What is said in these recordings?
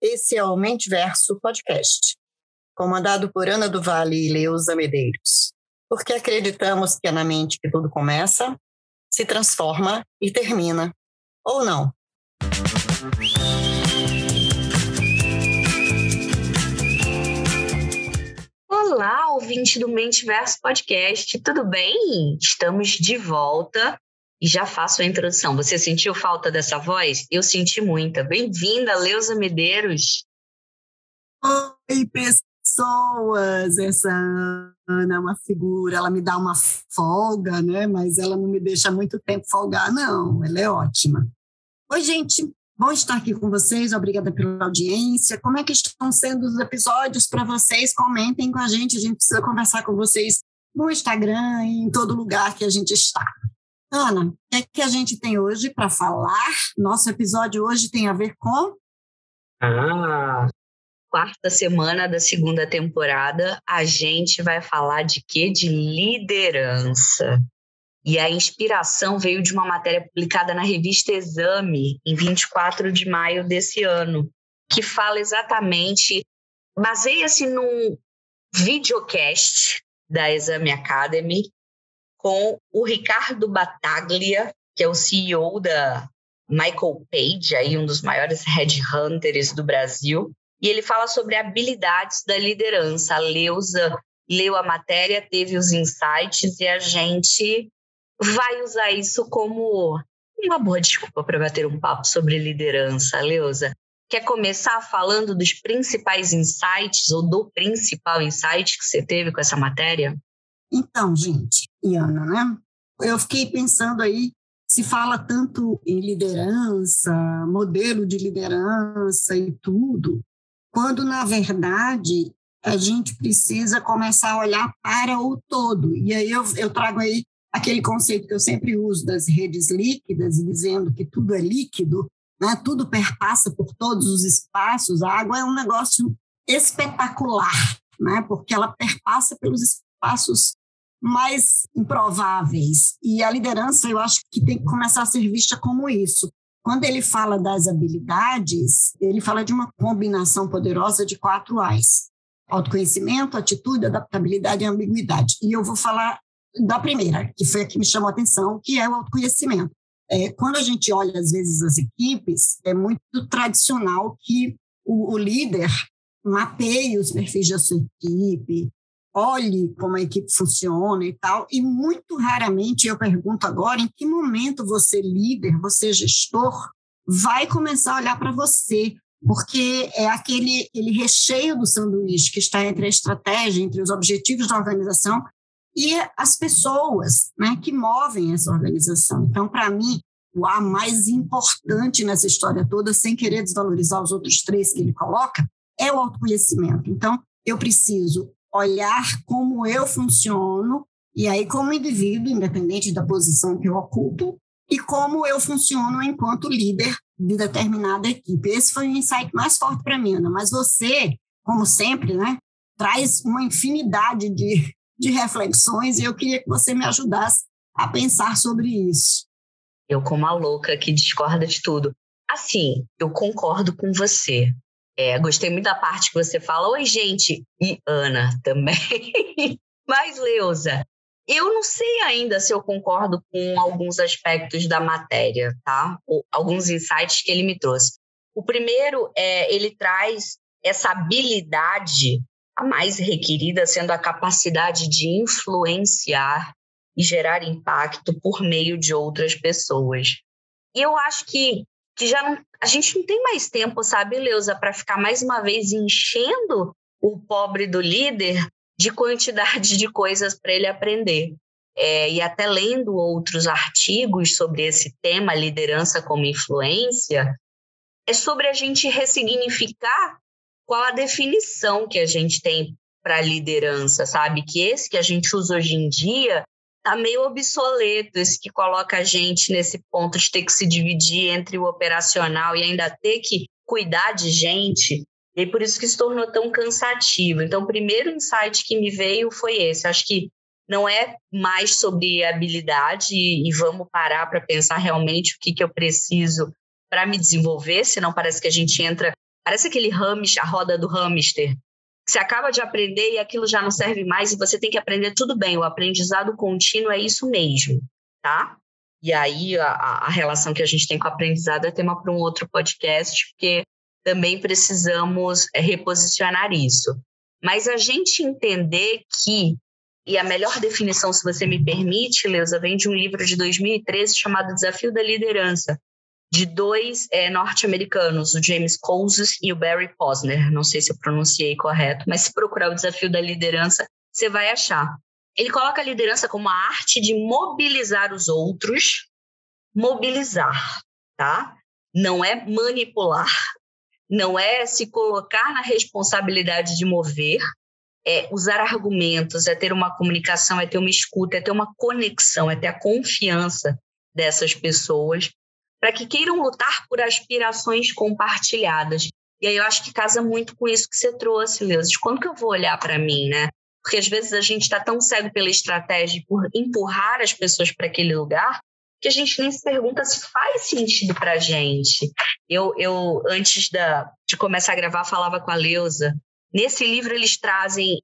Esse é o Mentiverso Podcast, comandado por Ana do Vale e Leusa Medeiros, porque acreditamos que é na mente que tudo começa, se transforma e termina. Ou não? Olá, ouvinte do Mentiverso Podcast, tudo bem? Estamos de volta e já faço a introdução. Você sentiu falta dessa voz? Eu senti muita. Bem-vinda, Leusa Medeiros. Oi, pessoas! Essa Ana é uma figura, ela me dá uma folga, né? Mas ela não me deixa muito tempo folgar, não. Ela é ótima. Oi, gente. Bom estar aqui com vocês, obrigada pela audiência. Como é que estão sendo os episódios para vocês? Comentem com a gente, a gente precisa conversar com vocês no Instagram e em todo lugar que a gente está. Ana, o que, é que a gente tem hoje para falar? Nosso episódio hoje tem a ver com. Ah, quarta semana da segunda temporada, a gente vai falar de quê? De liderança. E a inspiração veio de uma matéria publicada na revista Exame, em 24 de maio desse ano, que fala exatamente, baseia-se num videocast da Exame Academy com o Ricardo Bataglia, que é o CEO da Michael Page, aí um dos maiores headhunters do Brasil, e ele fala sobre habilidades da liderança. A Leusa leu a matéria, teve os insights e a gente vai usar isso como uma boa desculpa para bater um papo sobre liderança, Leusa. Quer começar falando dos principais insights ou do principal insight que você teve com essa matéria? Então, gente, Iana, né? Eu fiquei pensando aí, se fala tanto em liderança, modelo de liderança e tudo, quando na verdade a gente precisa começar a olhar para o todo. E aí eu, eu trago aí aquele conceito que eu sempre uso das redes líquidas, dizendo que tudo é líquido, né? tudo perpassa por todos os espaços. A água é um negócio espetacular, né? porque ela perpassa pelos espaços mais improváveis. E a liderança, eu acho que tem que começar a ser vista como isso. Quando ele fala das habilidades, ele fala de uma combinação poderosa de quatro A's: autoconhecimento, atitude, adaptabilidade e ambiguidade. E eu vou falar da primeira, que foi a que me chamou a atenção, que é o autoconhecimento. É, quando a gente olha, às vezes, as equipes, é muito tradicional que o, o líder mapeie os perfis da sua equipe, olhe como a equipe funciona e tal, e muito raramente eu pergunto agora em que momento você, líder, você, gestor, vai começar a olhar para você, porque é aquele, aquele recheio do sanduíche que está entre a estratégia, entre os objetivos da organização e as pessoas né, que movem essa organização. Então, para mim, o A mais importante nessa história toda, sem querer desvalorizar os outros três que ele coloca, é o autoconhecimento. Então, eu preciso olhar como eu funciono, e aí, como indivíduo, independente da posição que eu ocupo, e como eu funciono enquanto líder de determinada equipe. Esse foi o insight mais forte para mim, Ana. Mas você, como sempre, né, traz uma infinidade de, de reflexões e eu queria que você me ajudasse a pensar sobre isso. Eu, como a louca que discorda de tudo. Assim, eu concordo com você. É, gostei muito da parte que você fala, oi, gente, e Ana também. Mas, Leusa, eu não sei ainda se eu concordo com alguns aspectos da matéria, tá? Ou alguns insights que ele me trouxe. O primeiro é ele traz essa habilidade a mais requerida sendo a capacidade de influenciar e gerar impacto por meio de outras pessoas. E eu acho que, que já não, a gente não tem mais tempo, sabe, Leusa, para ficar mais uma vez enchendo o pobre do líder de quantidade de coisas para ele aprender. É, e até lendo outros artigos sobre esse tema, liderança como influência, é sobre a gente ressignificar qual a definição que a gente tem para liderança, sabe? Que esse que a gente usa hoje em dia tá meio obsoleto, esse que coloca a gente nesse ponto de ter que se dividir entre o operacional e ainda ter que cuidar de gente. E por isso que se tornou tão cansativo. Então, o primeiro insight que me veio foi esse. Acho que não é mais sobre habilidade e, e vamos parar para pensar realmente o que, que eu preciso para me desenvolver, senão parece que a gente entra, parece aquele hamster, a roda do hamster, você acaba de aprender e aquilo já não serve mais e você tem que aprender tudo bem, o aprendizado contínuo é isso mesmo, tá? E aí a, a relação que a gente tem com o aprendizado é tema para um outro podcast, porque também precisamos é, reposicionar isso. Mas a gente entender que, e a melhor definição, se você me permite, Leusa, vem de um livro de 2013 chamado Desafio da Liderança, de dois é, norte-americanos, o James Couzes e o Barry Posner. Não sei se eu pronunciei correto, mas se procurar o Desafio da Liderança, você vai achar. Ele coloca a liderança como a arte de mobilizar os outros, mobilizar, tá? Não é manipular, não é se colocar na responsabilidade de mover, é usar argumentos, é ter uma comunicação, é ter uma escuta, é ter uma conexão, é ter a confiança dessas pessoas para que queiram lutar por aspirações compartilhadas. E aí eu acho que casa muito com isso que você trouxe, Leus. Quando que eu vou olhar para mim, né? Porque às vezes a gente está tão cego pela estratégia por empurrar as pessoas para aquele lugar que a gente nem se pergunta se faz sentido para a gente. Eu, eu antes da, de começar a gravar, falava com a Leusa. Nesse livro, eles trazem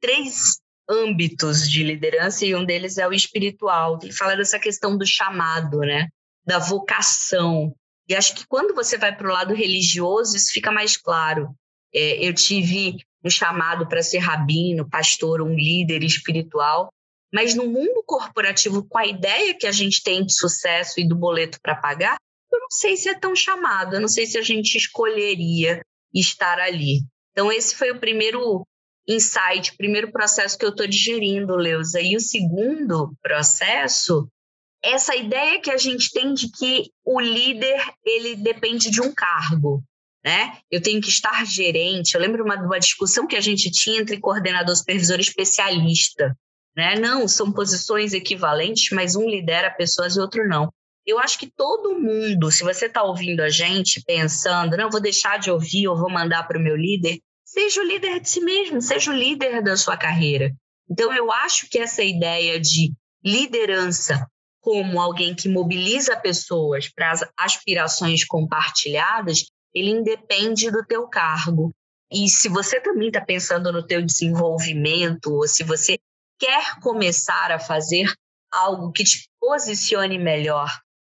três âmbitos de liderança e um deles é o espiritual. Ele fala dessa questão do chamado, né? Da vocação. E acho que quando você vai para o lado religioso, isso fica mais claro. É, eu tive um chamado para ser rabino, pastor, um líder espiritual, mas no mundo corporativo, com a ideia que a gente tem de sucesso e do boleto para pagar, eu não sei se é tão chamado, eu não sei se a gente escolheria estar ali. Então, esse foi o primeiro insight, o primeiro processo que eu estou digerindo, Leusa. E o segundo processo, essa ideia que a gente tem de que o líder ele depende de um cargo né? Eu tenho que estar gerente. Eu lembro uma, uma discussão que a gente tinha entre coordenador, supervisor especialista, né? Não, são posições equivalentes, mas um lidera pessoas e outro não. Eu acho que todo mundo, se você está ouvindo a gente pensando, não, vou deixar de ouvir ou vou mandar para o meu líder, seja o líder de si mesmo, seja o líder da sua carreira. Então, eu acho que essa ideia de liderança como alguém que mobiliza pessoas para as aspirações compartilhadas, ele independe do teu cargo. E se você também está pensando no teu desenvolvimento, ou se você quer começar a fazer algo que te posicione melhor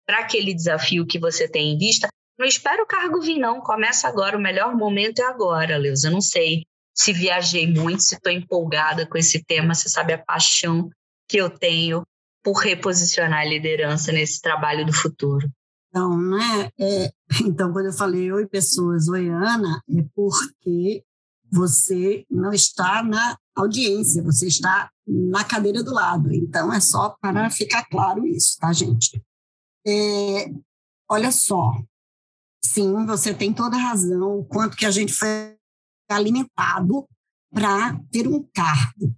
para aquele desafio que você tem em vista, não espera o cargo vir, não. Começa agora. O melhor momento é agora, Leusa. Eu não sei se viajei muito, se estou empolgada com esse tema. Você sabe a paixão que eu tenho por reposicionar a liderança nesse trabalho do futuro. Então, né? É, então, quando eu falei oi pessoas, oi Ana, é porque você não está na audiência, você está na cadeira do lado. Então, é só para ficar claro isso, tá, gente? É, olha só, sim, você tem toda a razão, o quanto que a gente foi alimentado para ter um cargo.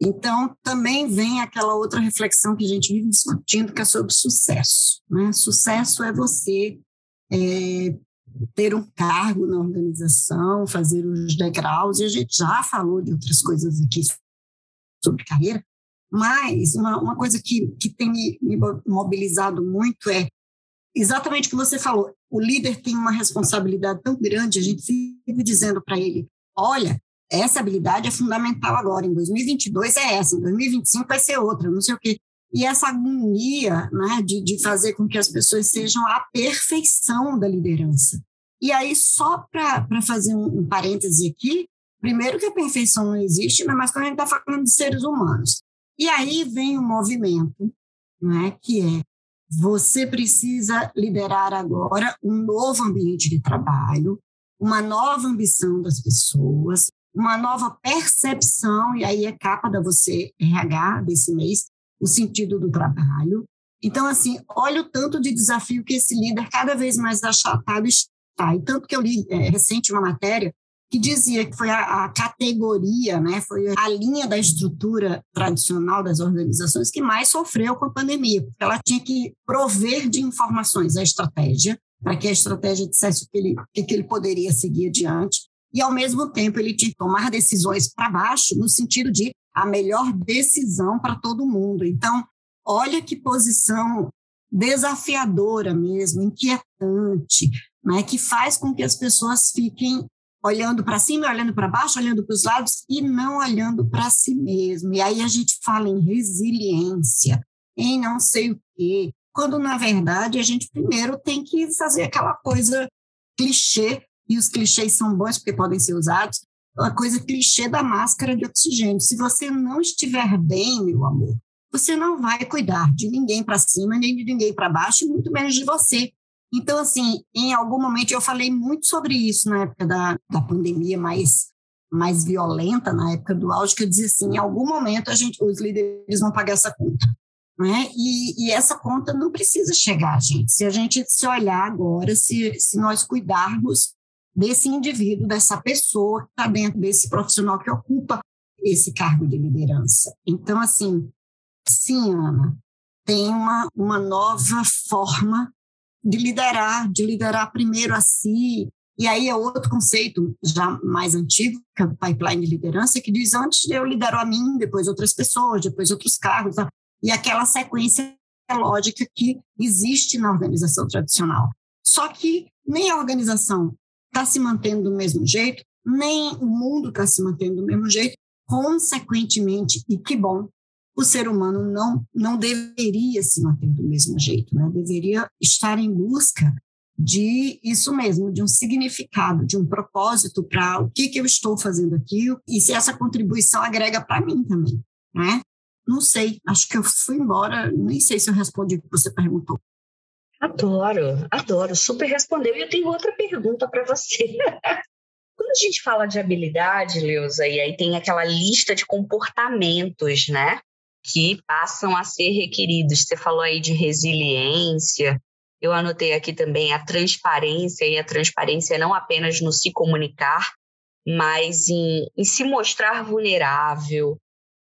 Então, também vem aquela outra reflexão que a gente vive discutindo, que é sobre sucesso. Né? Sucesso é você é, ter um cargo na organização, fazer os degraus, e a gente já falou de outras coisas aqui sobre carreira, mas uma, uma coisa que, que tem me, me mobilizado muito é exatamente o que você falou. O líder tem uma responsabilidade tão grande, a gente vive dizendo para ele: olha, essa habilidade é fundamental agora, em 2022 é essa, em 2025 vai ser outra, não sei o quê. E essa agonia né, de, de fazer com que as pessoas sejam a perfeição da liderança. E aí, só para fazer um, um parêntese aqui, primeiro que a perfeição não existe, né, mas quando a gente está falando de seres humanos. E aí vem um movimento, né, que é você precisa liderar agora um novo ambiente de trabalho, uma nova ambição das pessoas, uma nova percepção, e aí é capa da você RH desse mês, o sentido do trabalho. Então, assim, olha o tanto de desafio que esse líder cada vez mais achatado está. E tanto que eu li é, recente uma matéria que dizia que foi a, a, categoria, né, foi a linha da estrutura tradicional das organizações que mais sofreu com a pandemia, porque ela tinha que prover de informações a estratégia, para que a estratégia dissesse o que ele, o que ele poderia seguir adiante, e, ao mesmo tempo, ele tinha que tomar decisões para baixo, no sentido de a melhor decisão para todo mundo. Então, olha que posição desafiadora mesmo, inquietante, né, que faz com que as pessoas fiquem olhando para cima, olhando para baixo, olhando para os lados e não olhando para si mesmo. E aí a gente fala em resiliência, em não sei o quê, quando na verdade a gente primeiro tem que fazer aquela coisa clichê, e os clichês são bons porque podem ser usados, a coisa clichê da máscara de oxigênio. Se você não estiver bem, meu amor, você não vai cuidar de ninguém para cima, nem de ninguém para baixo, muito menos de você. Então, assim, em algum momento eu falei muito sobre isso na época da, da pandemia mais, mais violenta, na época do auge, que eu dizia assim, em algum momento a gente, os líderes vão pagar essa conta. Né? E, e essa conta não precisa chegar, gente. Se a gente se olhar agora, se, se nós cuidarmos desse indivíduo, dessa pessoa que está dentro desse profissional que ocupa esse cargo de liderança. Então, assim, sim, Ana, tem uma, uma nova forma de liderar, de liderar primeiro a si. E aí é outro conceito já mais antigo, que é o pipeline de liderança, que diz antes eu lidero a mim, depois outras pessoas, depois outros cargos, e aquela sequência lógica que existe na organização tradicional. Só que nem a organização está se mantendo do mesmo jeito, nem o mundo está se mantendo do mesmo jeito, consequentemente, e que bom, o ser humano não, não deveria se manter do mesmo jeito, né? deveria estar em busca de isso mesmo, de um significado, de um propósito para o que, que eu estou fazendo aqui e se essa contribuição agrega para mim também. Né? Não sei, acho que eu fui embora, nem sei se eu respondi o que você perguntou. Adoro, adoro, super respondeu. E eu tenho outra pergunta para você. Quando a gente fala de habilidade, Leusa, e aí tem aquela lista de comportamentos, né? que passam a ser requeridos. Você falou aí de resiliência, eu anotei aqui também a transparência, e a transparência não apenas no se comunicar, mas em, em se mostrar vulnerável,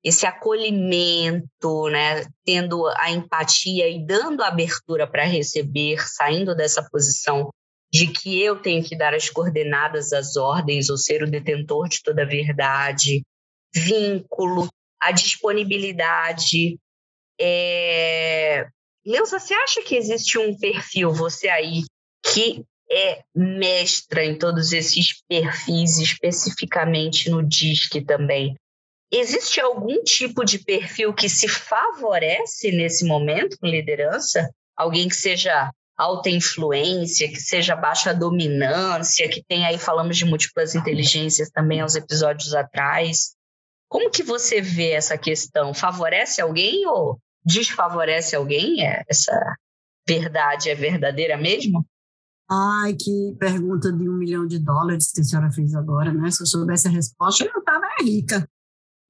esse acolhimento, né, tendo a empatia e dando abertura para receber, saindo dessa posição de que eu tenho que dar as coordenadas, as ordens, ou ser o detentor de toda a verdade, vínculo, a disponibilidade. É... Leusa, você acha que existe um perfil, você aí, que é mestra em todos esses perfis, especificamente no DISC também? Existe algum tipo de perfil que se favorece nesse momento com liderança? Alguém que seja alta influência, que seja baixa dominância, que tem aí, falamos de múltiplas inteligências também aos episódios atrás. Como que você vê essa questão? Favorece alguém ou desfavorece alguém? É, essa verdade é verdadeira mesmo? Ai, que pergunta de um milhão de dólares que a senhora fez agora, né? Se eu soubesse a resposta, eu estava rica.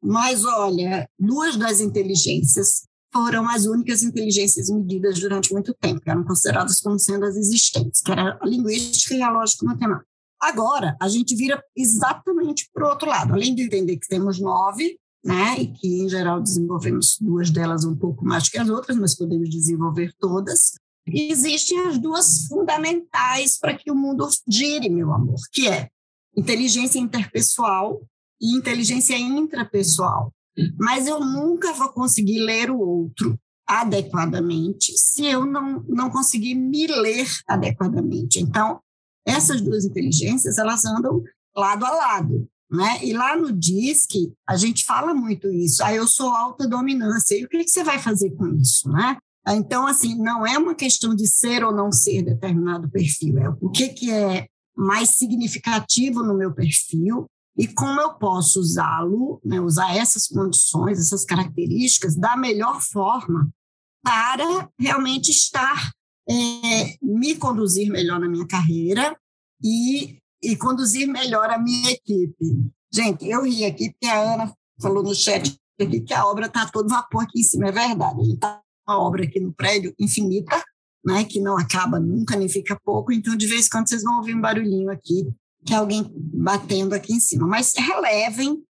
Mas, olha, duas das inteligências foram as únicas inteligências medidas durante muito tempo, eram consideradas como sendo as existentes, que era a linguística e a lógica-matemática. Agora, a gente vira exatamente para o outro lado. Além de entender que temos nove, né, e que, em geral, desenvolvemos duas delas um pouco mais que as outras, mas podemos desenvolver todas, existem as duas fundamentais para que o mundo gire, meu amor, que é inteligência interpessoal e inteligência intrapessoal. Mas eu nunca vou conseguir ler o outro adequadamente se eu não, não conseguir me ler adequadamente. Então, essas duas inteligências, elas andam lado a lado, né? E lá no DISC, a gente fala muito isso. Ah, eu sou alta dominância. E o que, que você vai fazer com isso, né? Então, assim, não é uma questão de ser ou não ser determinado perfil, é o que, que é mais significativo no meu perfil e como eu posso usá-lo, né, usar essas condições, essas características da melhor forma para realmente estar é, me conduzir melhor na minha carreira e, e conduzir melhor a minha equipe. Gente, eu ri aqui porque a Ana falou no chat aqui que a obra está todo vapor aqui em cima, é verdade. Está uma obra aqui no prédio infinita, né, que não acaba nunca, nem fica pouco, então de vez em quando vocês vão ouvir um barulhinho aqui, que alguém batendo aqui em cima. Mas relevem,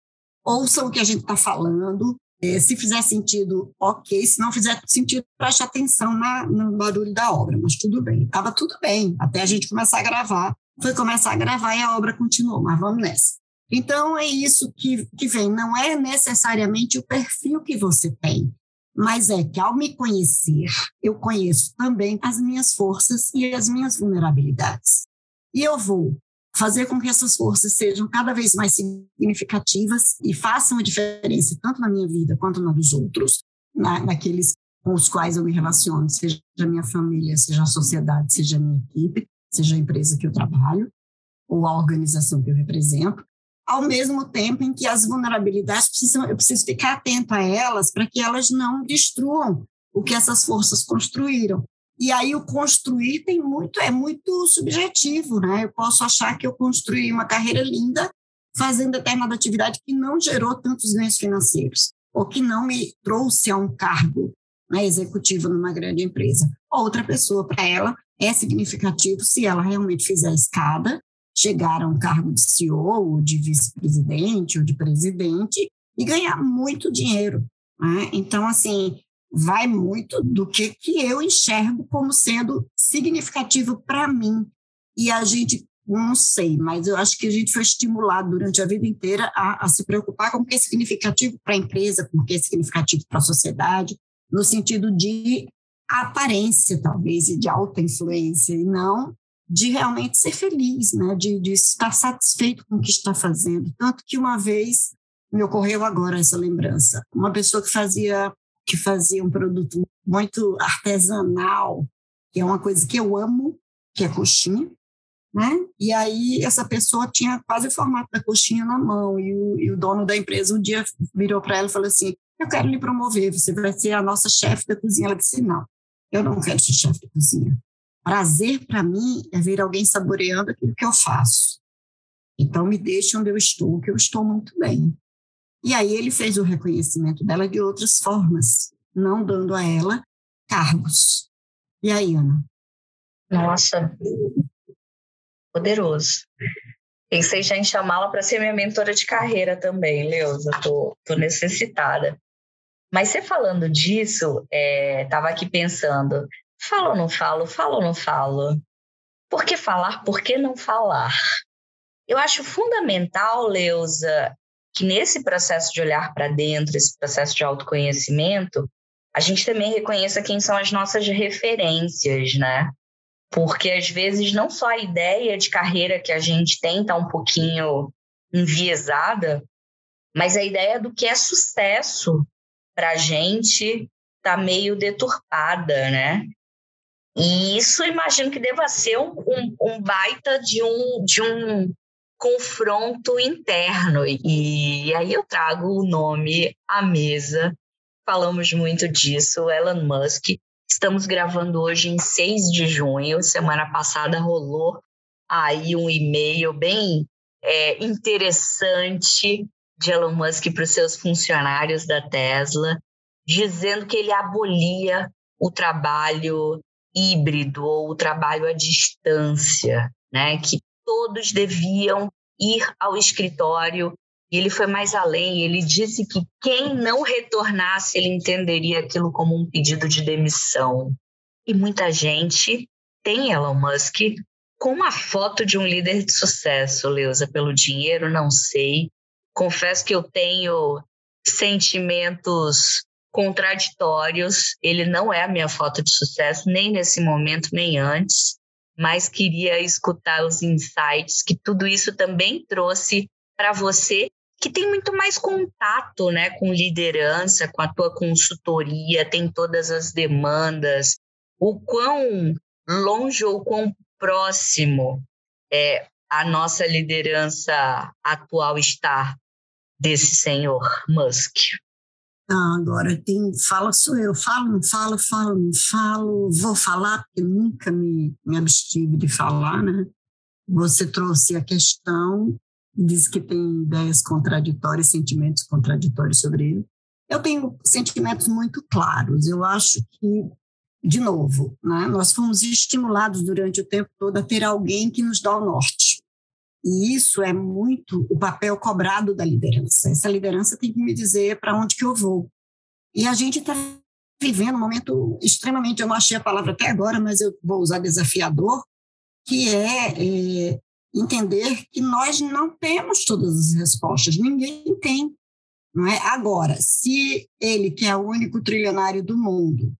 ouçam o que a gente está falando, é, se fizer sentido, ok. Se não fizer sentido, preste atenção na, no barulho da obra. Mas tudo bem. Estava tudo bem até a gente começar a gravar. Foi começar a gravar e a obra continuou. Mas vamos nessa. Então, é isso que, que vem. Não é necessariamente o perfil que você tem, mas é que ao me conhecer, eu conheço também as minhas forças e as minhas vulnerabilidades. E eu vou fazer com que essas forças sejam cada vez mais significativas e façam a diferença tanto na minha vida quanto na dos outros, na, naqueles com os quais eu me relaciono, seja a minha família, seja a sociedade, seja a minha equipe, seja a empresa que eu trabalho ou a organização que eu represento, ao mesmo tempo em que as vulnerabilidades precisam, eu preciso ficar atento a elas para que elas não destruam o que essas forças construíram. E aí o construir tem muito é muito subjetivo, né? Eu posso achar que eu construí uma carreira linda fazendo determinada atividade que não gerou tantos ganhos financeiros ou que não me trouxe a um cargo né, executivo numa grande empresa. Outra pessoa, para ela, é significativo se ela realmente fizer a escada, chegar a um cargo de CEO, ou de vice-presidente, ou de presidente, e ganhar muito dinheiro. Né? Então, assim, vai muito do que, que eu enxergo como sendo significativo para mim. E a gente, não sei, mas eu acho que a gente foi estimulado durante a vida inteira a, a se preocupar com o que é significativo para a empresa, com o que é significativo para a sociedade, no sentido de aparência, talvez, e de alta influência, e não de realmente ser feliz, né? de, de estar satisfeito com o que está fazendo. Tanto que uma vez me ocorreu agora essa lembrança. Uma pessoa que fazia que fazia um produto muito artesanal, que é uma coisa que eu amo, que é coxinha, né? E aí essa pessoa tinha quase o formato da coxinha na mão e o, e o dono da empresa um dia virou para ela e falou assim: eu quero lhe promover, você vai ser a nossa chefe da cozinha. Ela disse: não, eu não quero ser chefe de cozinha. Prazer para mim é ver alguém saboreando aquilo que eu faço. Então me deixe onde eu estou, que eu estou muito bem. E aí ele fez o reconhecimento dela de outras formas, não dando a ela cargos. E aí, Ana? Nossa, poderoso. Pensei já em chamá-la para ser minha mentora de carreira também, Leusa. Tô, tô necessitada. Mas você falando disso, é, aqui pensando, falo ou não falo, falo ou não falo? Por que falar, por que não falar? Eu acho fundamental, Leusa, que nesse processo de olhar para dentro, esse processo de autoconhecimento, a gente também reconheça quem são as nossas referências, né? Porque às vezes não só a ideia de carreira que a gente tem está um pouquinho enviesada, mas a ideia do que é sucesso para a gente está meio deturpada, né? E isso imagino que deva ser um, um, um, baita de um, de um confronto interno. E, aí eu trago o nome à mesa. Falamos muito disso, Elon Musk. Estamos gravando hoje em 6 de junho. Semana passada rolou aí um e-mail bem é, interessante de Elon Musk para os seus funcionários da Tesla, dizendo que ele abolia o trabalho híbrido ou o trabalho à distância, né? Que todos deviam ir ao escritório. E ele foi mais além, ele disse que quem não retornasse, ele entenderia aquilo como um pedido de demissão. E muita gente tem Elon Musk com uma foto de um líder de sucesso, Leusa, pelo dinheiro, não sei. Confesso que eu tenho sentimentos contraditórios. Ele não é a minha foto de sucesso, nem nesse momento, nem antes mas queria escutar os insights que tudo isso também trouxe para você, que tem muito mais contato né, com liderança, com a tua consultoria, tem todas as demandas, o quão longe ou quão próximo é a nossa liderança atual está desse senhor Musk. Ah, agora tem, fala sou eu, falo, não falo, falo, não falo, vou falar, porque nunca me, me abstive de falar, né? Você trouxe a questão, diz que tem ideias contraditórias, sentimentos contraditórios sobre ele. Eu tenho sentimentos muito claros. Eu acho que, de novo, né, nós fomos estimulados durante o tempo todo a ter alguém que nos dá o norte. E isso é muito o papel cobrado da liderança. Essa liderança tem que me dizer para onde que eu vou. E a gente está vivendo um momento extremamente, eu não achei a palavra até agora, mas eu vou usar desafiador, que é, é entender que nós não temos todas as respostas, ninguém tem. Não é? Agora, se ele, que é o único trilionário do mundo,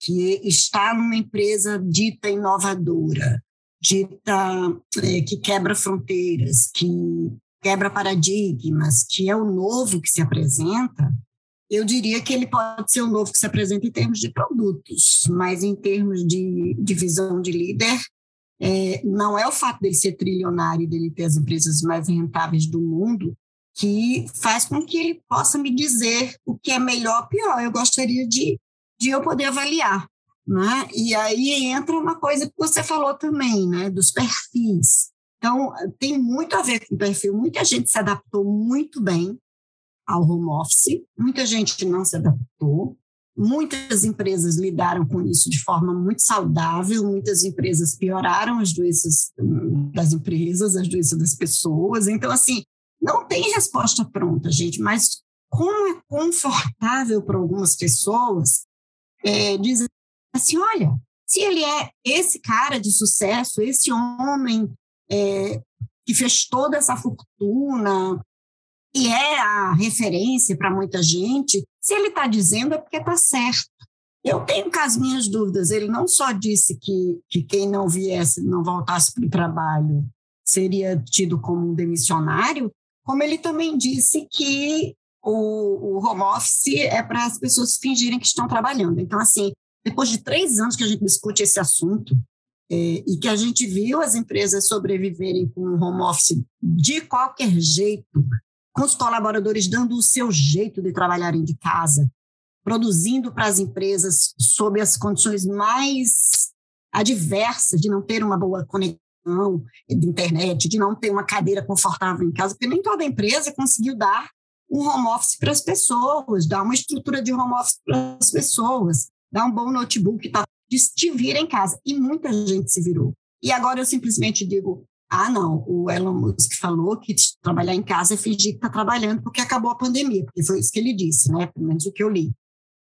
que está numa empresa dita inovadora, dita é, que quebra fronteiras, que quebra paradigmas, que é o novo que se apresenta, eu diria que ele pode ser o novo que se apresenta em termos de produtos, mas em termos de, de visão de líder, é, não é o fato dele ser trilionário e dele ter as empresas mais rentáveis do mundo que faz com que ele possa me dizer o que é melhor ou pior. Eu gostaria de, de eu poder avaliar. Né? E aí entra uma coisa que você falou também, né? dos perfis. Então, tem muito a ver com o perfil. Muita gente se adaptou muito bem ao home office, muita gente não se adaptou, muitas empresas lidaram com isso de forma muito saudável, muitas empresas pioraram as doenças hum, das empresas, as doenças das pessoas. Então, assim, não tem resposta pronta, gente, mas como é confortável para algumas pessoas é, dizer assim: olha, se ele é esse cara de sucesso, esse homem é, que fez toda essa fortuna, e é a referência para muita gente, se ele está dizendo é porque está certo. Eu tenho com as minhas dúvidas. Ele não só disse que, que quem não viesse, não voltasse para o trabalho, seria tido como um demissionário, como ele também disse que o, o home office é para as pessoas fingirem que estão trabalhando. Então, assim, depois de três anos que a gente discute esse assunto, é, e que a gente viu as empresas sobreviverem com o home office de qualquer jeito, com os colaboradores dando o seu jeito de trabalharem de casa, produzindo para as empresas sob as condições mais adversas de não ter uma boa conexão de internet, de não ter uma cadeira confortável em casa, porque nem toda empresa conseguiu dar um home office para as pessoas, dar uma estrutura de home office para as pessoas, dar um bom notebook para te vir em casa. E muita gente se virou. E agora eu simplesmente digo, ah, não, o Elon Musk falou que trabalhar em casa é fingir que está trabalhando porque acabou a pandemia, porque foi isso que ele disse, né? Pelo menos o que eu li.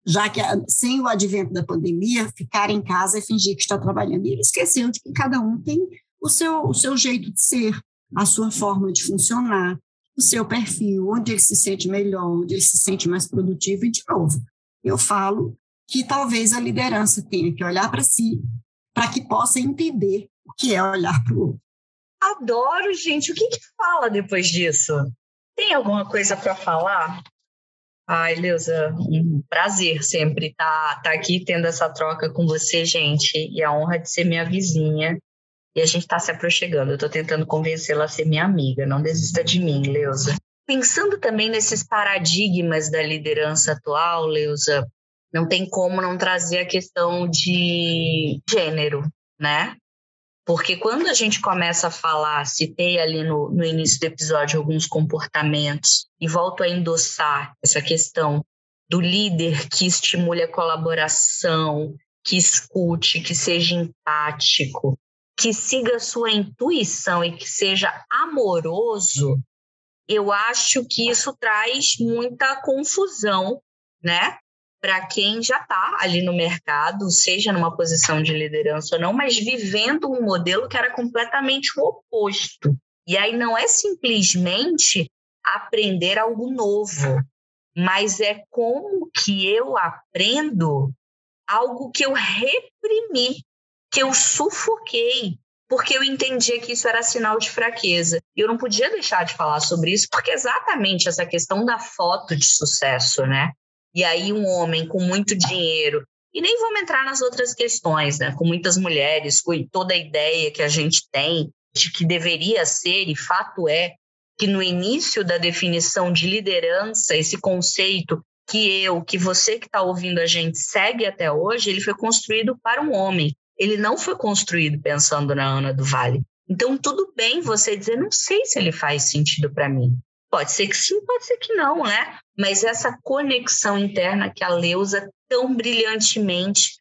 Já que sem o advento da pandemia, ficar em casa é fingir que está trabalhando. E ele esqueceu de que cada um tem o seu, o seu jeito de ser, a sua forma de funcionar, o seu perfil, onde ele se sente melhor, onde ele se sente mais produtivo. E, de novo, eu falo que talvez a liderança tenha que olhar para si, para que possa entender o que é olhar para o outro. Adoro, gente. O que, que fala depois disso? Tem alguma coisa para falar? Ai, Leusa, um prazer sempre estar tá, tá aqui tendo essa troca com você, gente. E a honra de ser minha vizinha. E a gente está se aproximando. Eu estou tentando convencê-la a ser minha amiga. Não desista de mim, Leusa. Pensando também nesses paradigmas da liderança atual, Leusa, não tem como não trazer a questão de gênero, né? Porque quando a gente começa a falar, citei ali no, no início do episódio alguns comportamentos e volto a endossar essa questão do líder que estimule a colaboração, que escute, que seja empático, que siga sua intuição e que seja amoroso, eu acho que isso traz muita confusão, né? Para quem já está ali no mercado, seja numa posição de liderança ou não, mas vivendo um modelo que era completamente o oposto. E aí não é simplesmente aprender algo novo, mas é como que eu aprendo algo que eu reprimi, que eu sufoquei, porque eu entendia que isso era sinal de fraqueza. E eu não podia deixar de falar sobre isso, porque exatamente essa questão da foto de sucesso, né? E aí um homem com muito dinheiro, e nem vamos entrar nas outras questões, né? Com muitas mulheres, com toda a ideia que a gente tem de que deveria ser, e fato é, que no início da definição de liderança, esse conceito que eu, que você que está ouvindo a gente segue até hoje, ele foi construído para um homem. Ele não foi construído pensando na Ana do Vale. Então, tudo bem você dizer, não sei se ele faz sentido para mim. Pode ser que sim, pode ser que não, né? Mas essa conexão interna que a Leusa tão brilhantemente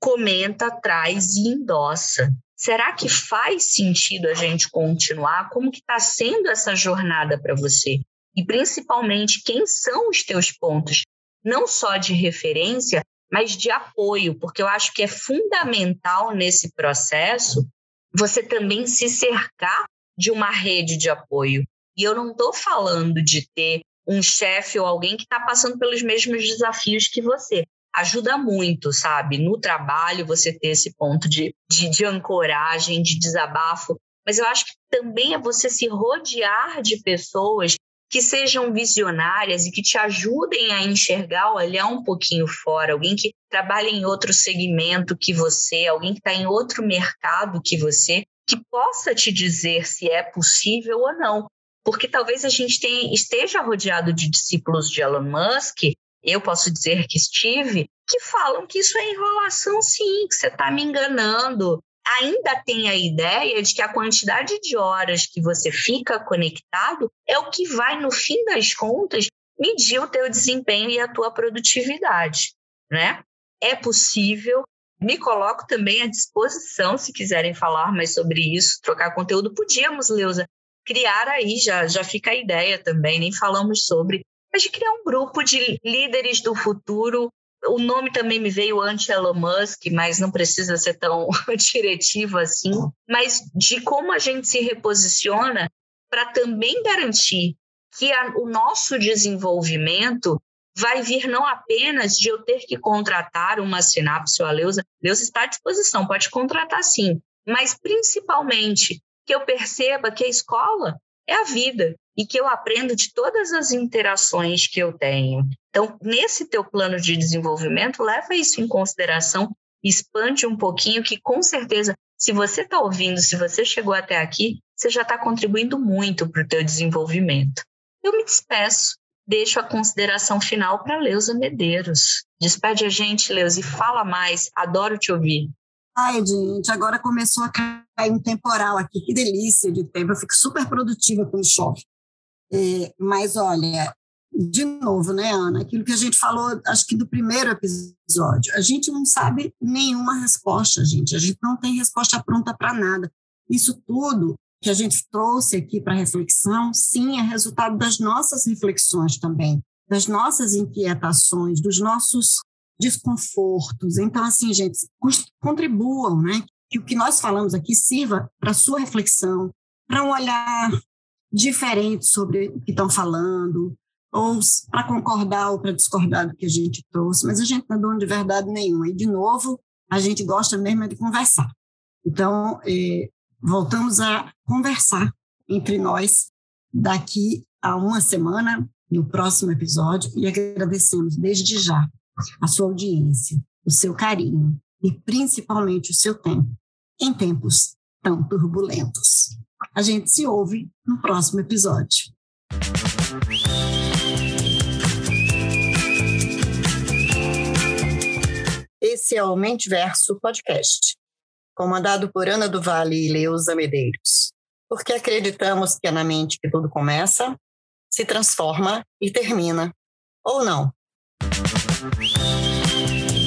comenta, traz e endossa. Será que faz sentido a gente continuar? Como que está sendo essa jornada para você? E principalmente, quem são os teus pontos, não só de referência, mas de apoio, porque eu acho que é fundamental nesse processo você também se cercar de uma rede de apoio. E eu não estou falando de ter um chefe ou alguém que está passando pelos mesmos desafios que você. Ajuda muito, sabe? No trabalho, você ter esse ponto de, de, de ancoragem, de desabafo. Mas eu acho que também é você se rodear de pessoas que sejam visionárias e que te ajudem a enxergar, olhar um pouquinho fora, alguém que trabalha em outro segmento que você, alguém que está em outro mercado que você, que possa te dizer se é possível ou não. Porque talvez a gente tenha, esteja rodeado de discípulos de Elon Musk, eu posso dizer que estive, que falam que isso é enrolação sim, que você está me enganando, ainda tem a ideia de que a quantidade de horas que você fica conectado é o que vai, no fim das contas, medir o teu desempenho e a tua produtividade, né? É possível, me coloco também à disposição se quiserem falar mais sobre isso, trocar conteúdo. Podíamos, Leusa, criar aí, já, já fica a ideia também, nem falamos sobre, mas de criar um grupo de líderes do futuro o nome também me veio anti-Elon Musk, mas não precisa ser tão diretivo assim. Mas de como a gente se reposiciona para também garantir que a, o nosso desenvolvimento vai vir não apenas de eu ter que contratar uma sinapse ou a Leusa, Deus está à disposição, pode contratar sim, mas principalmente que eu perceba que a escola é a vida e que eu aprendo de todas as interações que eu tenho. Então, nesse teu plano de desenvolvimento, leva isso em consideração, expande um pouquinho, que com certeza, se você está ouvindo, se você chegou até aqui, você já está contribuindo muito para o teu desenvolvimento. Eu me despeço, deixo a consideração final para Leusa Medeiros. Despede a gente, Leusa, e fala mais, adoro te ouvir. Ai, gente, agora começou a cair um temporal aqui, que delícia de tempo, eu fico super produtiva quando chove. É, mas olha, de novo, né, Ana, aquilo que a gente falou, acho que do primeiro episódio, a gente não sabe nenhuma resposta, gente, a gente não tem resposta pronta para nada. Isso tudo que a gente trouxe aqui para reflexão, sim, é resultado das nossas reflexões também, das nossas inquietações, dos nossos desconfortos. Então, assim, gente, contribuam, né? Que o que nós falamos aqui sirva para sua reflexão, para um olhar diferente sobre o que estão falando, ou para concordar ou para discordar do que a gente trouxe, mas a gente não é dono de verdade nenhuma. E, de novo, a gente gosta mesmo é de conversar. Então, eh, voltamos a conversar entre nós daqui a uma semana, no próximo episódio, e agradecemos desde já a sua audiência, o seu carinho e principalmente o seu tempo, em tempos tão turbulentos. A gente se ouve no próximo episódio. Esse é o Mentiverso Podcast, comandado por Ana do Vale e Leusa Medeiros, porque acreditamos que é na mente que tudo começa, se transforma e termina. Ou não. Música